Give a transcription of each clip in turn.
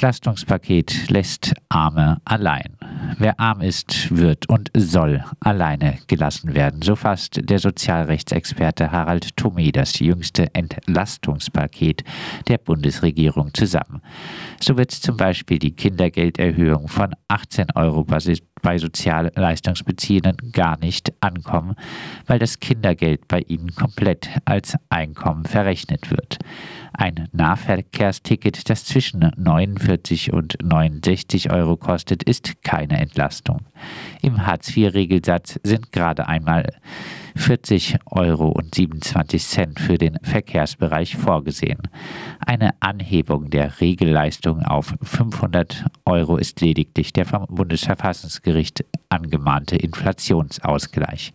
Entlastungspaket lässt Arme allein. Wer arm ist, wird und soll alleine gelassen werden. So fasst der Sozialrechtsexperte Harald Thomé das jüngste Entlastungspaket der Bundesregierung zusammen. So wird zum Beispiel die Kindergelderhöhung von 18 Euro bei Sozialleistungsbeziehenden gar nicht ankommen, weil das Kindergeld bei ihnen komplett als Einkommen verrechnet wird. Ein Nahverkehrsticket, das zwischen 49 und 69 Euro kostet, ist keine Entlastung. Im Hartz-IV-Regelsatz sind gerade einmal 40 Euro und 27 Cent für den Verkehrsbereich vorgesehen. Eine Anhebung der Regelleistung auf 500 Euro ist lediglich der vom Bundesverfassungsgericht angemahnte Inflationsausgleich.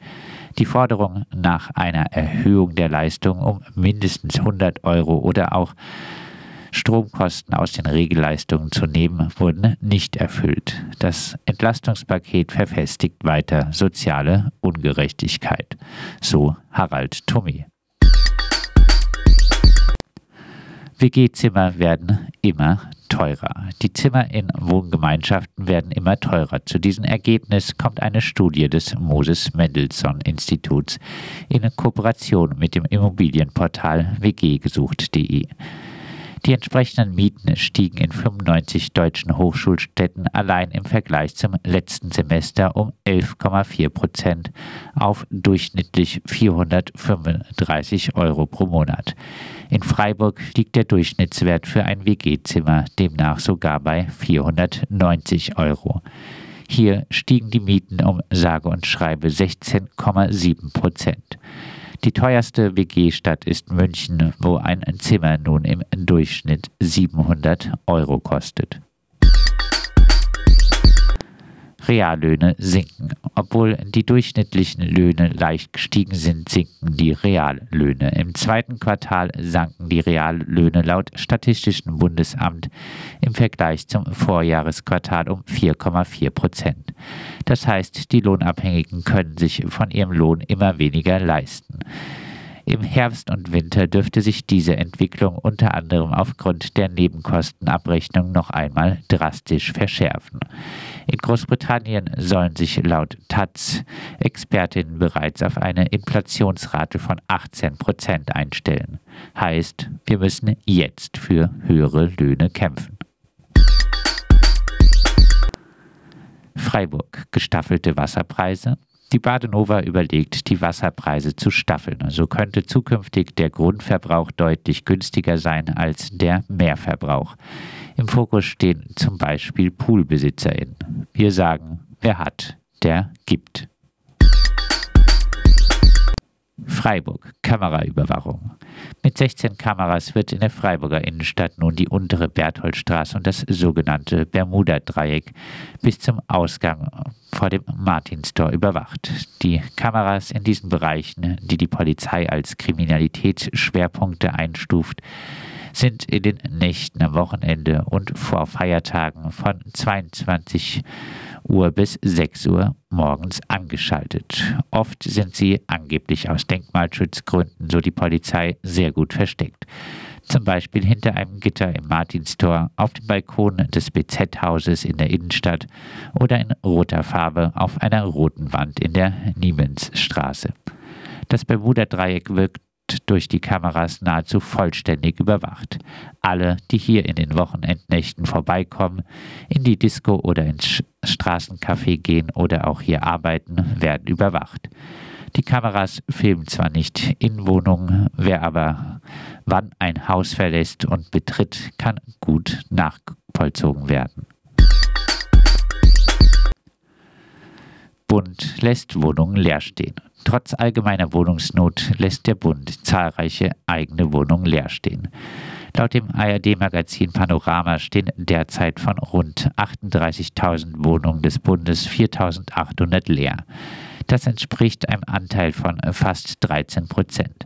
Die Forderung nach einer Erhöhung der Leistung um mindestens 100 Euro oder auch Stromkosten aus den Regelleistungen zu nehmen, wurden nicht erfüllt. Das Entlastungspaket verfestigt weiter soziale Ungerechtigkeit. So Harald Thomé. WG-Zimmer werden immer teurer. Die Zimmer in Wohngemeinschaften werden immer teurer. Zu diesem Ergebnis kommt eine Studie des Moses Mendelssohn Instituts in Kooperation mit dem Immobilienportal wggesucht.de. Die entsprechenden Mieten stiegen in 95 deutschen Hochschulstädten allein im Vergleich zum letzten Semester um 11,4 Prozent auf durchschnittlich 435 Euro pro Monat. In Freiburg liegt der Durchschnittswert für ein WG-Zimmer demnach sogar bei 490 Euro. Hier stiegen die Mieten um sage und schreibe 16,7 Prozent. Die teuerste WG-Stadt ist München, wo ein Zimmer nun im Durchschnitt 700 Euro kostet. Reallöhne sinken. Obwohl die durchschnittlichen Löhne leicht gestiegen sind, sinken die Reallöhne. Im zweiten Quartal sanken die Reallöhne laut Statistischem Bundesamt im Vergleich zum Vorjahresquartal um 4,4 Prozent. Das heißt, die Lohnabhängigen können sich von ihrem Lohn immer weniger leisten. Im Herbst und Winter dürfte sich diese Entwicklung unter anderem aufgrund der Nebenkostenabrechnung noch einmal drastisch verschärfen. In Großbritannien sollen sich laut Taz Expertinnen bereits auf eine Inflationsrate von 18 Prozent einstellen. Heißt, wir müssen jetzt für höhere Löhne kämpfen. Freiburg gestaffelte Wasserpreise. Die Badenova überlegt, die Wasserpreise zu staffeln. So könnte zukünftig der Grundverbrauch deutlich günstiger sein als der Mehrverbrauch. Im Fokus stehen zum Beispiel PoolbesitzerInnen. Wir sagen, wer hat, der gibt. Freiburg, Kameraüberwachung. Mit 16 Kameras wird in der Freiburger Innenstadt nun die untere Bertholdstraße und das sogenannte Bermuda-Dreieck bis zum Ausgang vor dem Martinstor überwacht. Die Kameras in diesen Bereichen, die die Polizei als Kriminalitätsschwerpunkte einstuft, sind in den Nächten am Wochenende und vor Feiertagen von 22 Uhr bis 6 Uhr morgens angeschaltet. Oft sind sie angeblich aus Denkmalschutzgründen, so die Polizei, sehr gut versteckt. Zum Beispiel hinter einem Gitter im Martinstor, auf dem Balkon des BZ-Hauses in der Innenstadt oder in roter Farbe auf einer roten Wand in der Niemensstraße. Das Bermuda-Dreieck wirkt durch die Kameras nahezu vollständig überwacht. Alle, die hier in den Wochenendnächten vorbeikommen, in die Disco oder ins Straßencafé gehen oder auch hier arbeiten, werden überwacht. Die Kameras filmen zwar nicht in Wohnungen, wer aber wann ein Haus verlässt und betritt, kann gut nachvollzogen werden. Bund lässt Wohnungen leer stehen. Trotz allgemeiner Wohnungsnot lässt der Bund zahlreiche eigene Wohnungen leer stehen. Laut dem ARD-Magazin Panorama stehen derzeit von rund 38.000 Wohnungen des Bundes 4.800 leer. Das entspricht einem Anteil von fast 13 Prozent.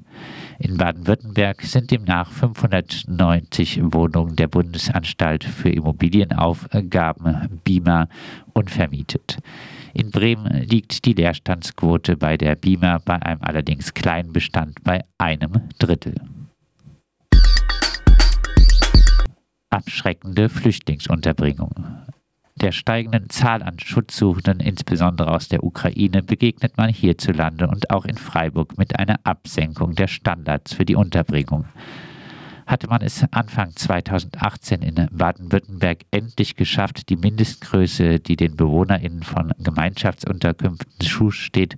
In Baden-Württemberg sind demnach 590 Wohnungen der Bundesanstalt für Immobilienaufgaben BIMA unvermietet. In Bremen liegt die Leerstandsquote bei der BIMA bei einem allerdings kleinen Bestand bei einem Drittel. abschreckende Flüchtlingsunterbringung. Der steigenden Zahl an Schutzsuchenden, insbesondere aus der Ukraine, begegnet man hierzulande und auch in Freiburg mit einer Absenkung der Standards für die Unterbringung. Hatte man es Anfang 2018 in Baden-Württemberg endlich geschafft, die Mindestgröße, die den BewohnerInnen von Gemeinschaftsunterkünften zusteht,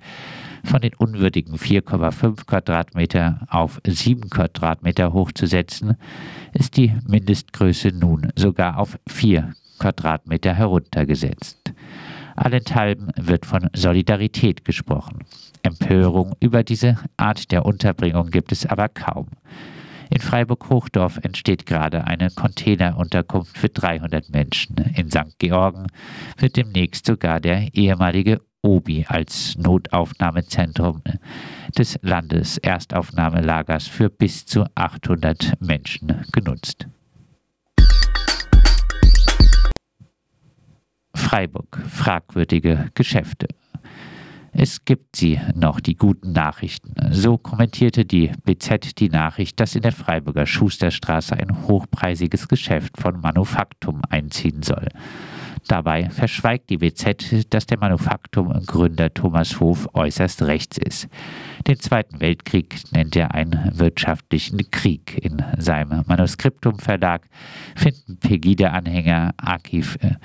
von den unwürdigen 4,5 Quadratmeter auf 7 Quadratmeter hochzusetzen, ist die Mindestgröße nun sogar auf 4 Quadratmeter heruntergesetzt. Allenthalben wird von Solidarität gesprochen. Empörung über diese Art der Unterbringung gibt es aber kaum. In Freiburg-Hochdorf entsteht gerade eine Containerunterkunft für 300 Menschen. In St. Georgen wird demnächst sogar der ehemalige Obi als Notaufnahmezentrum des Landeserstaufnahmelagers für bis zu 800 Menschen genutzt. Freiburg. Fragwürdige Geschäfte. Es gibt sie noch, die guten Nachrichten. So kommentierte die BZ die Nachricht, dass in der Freiburger Schusterstraße ein hochpreisiges Geschäft von Manufaktum einziehen soll. Dabei verschweigt die WZ, dass der Manufaktum-Gründer Thomas Hof äußerst rechts ist. Den Zweiten Weltkrieg nennt er einen wirtschaftlichen Krieg. In seinem Manuskriptum-Verlag finden Pegida-Anhänger Akif äh,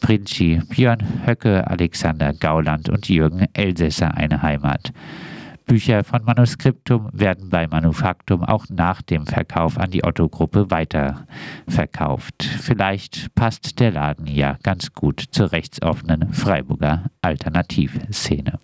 Princi, Björn Höcke, Alexander Gauland und Jürgen Elsässer eine Heimat. Bücher von Manuskriptum werden bei Manufaktum auch nach dem Verkauf an die Otto-Gruppe weiterverkauft. Vielleicht passt der Laden ja ganz gut zur rechtsoffenen Freiburger Alternativszene.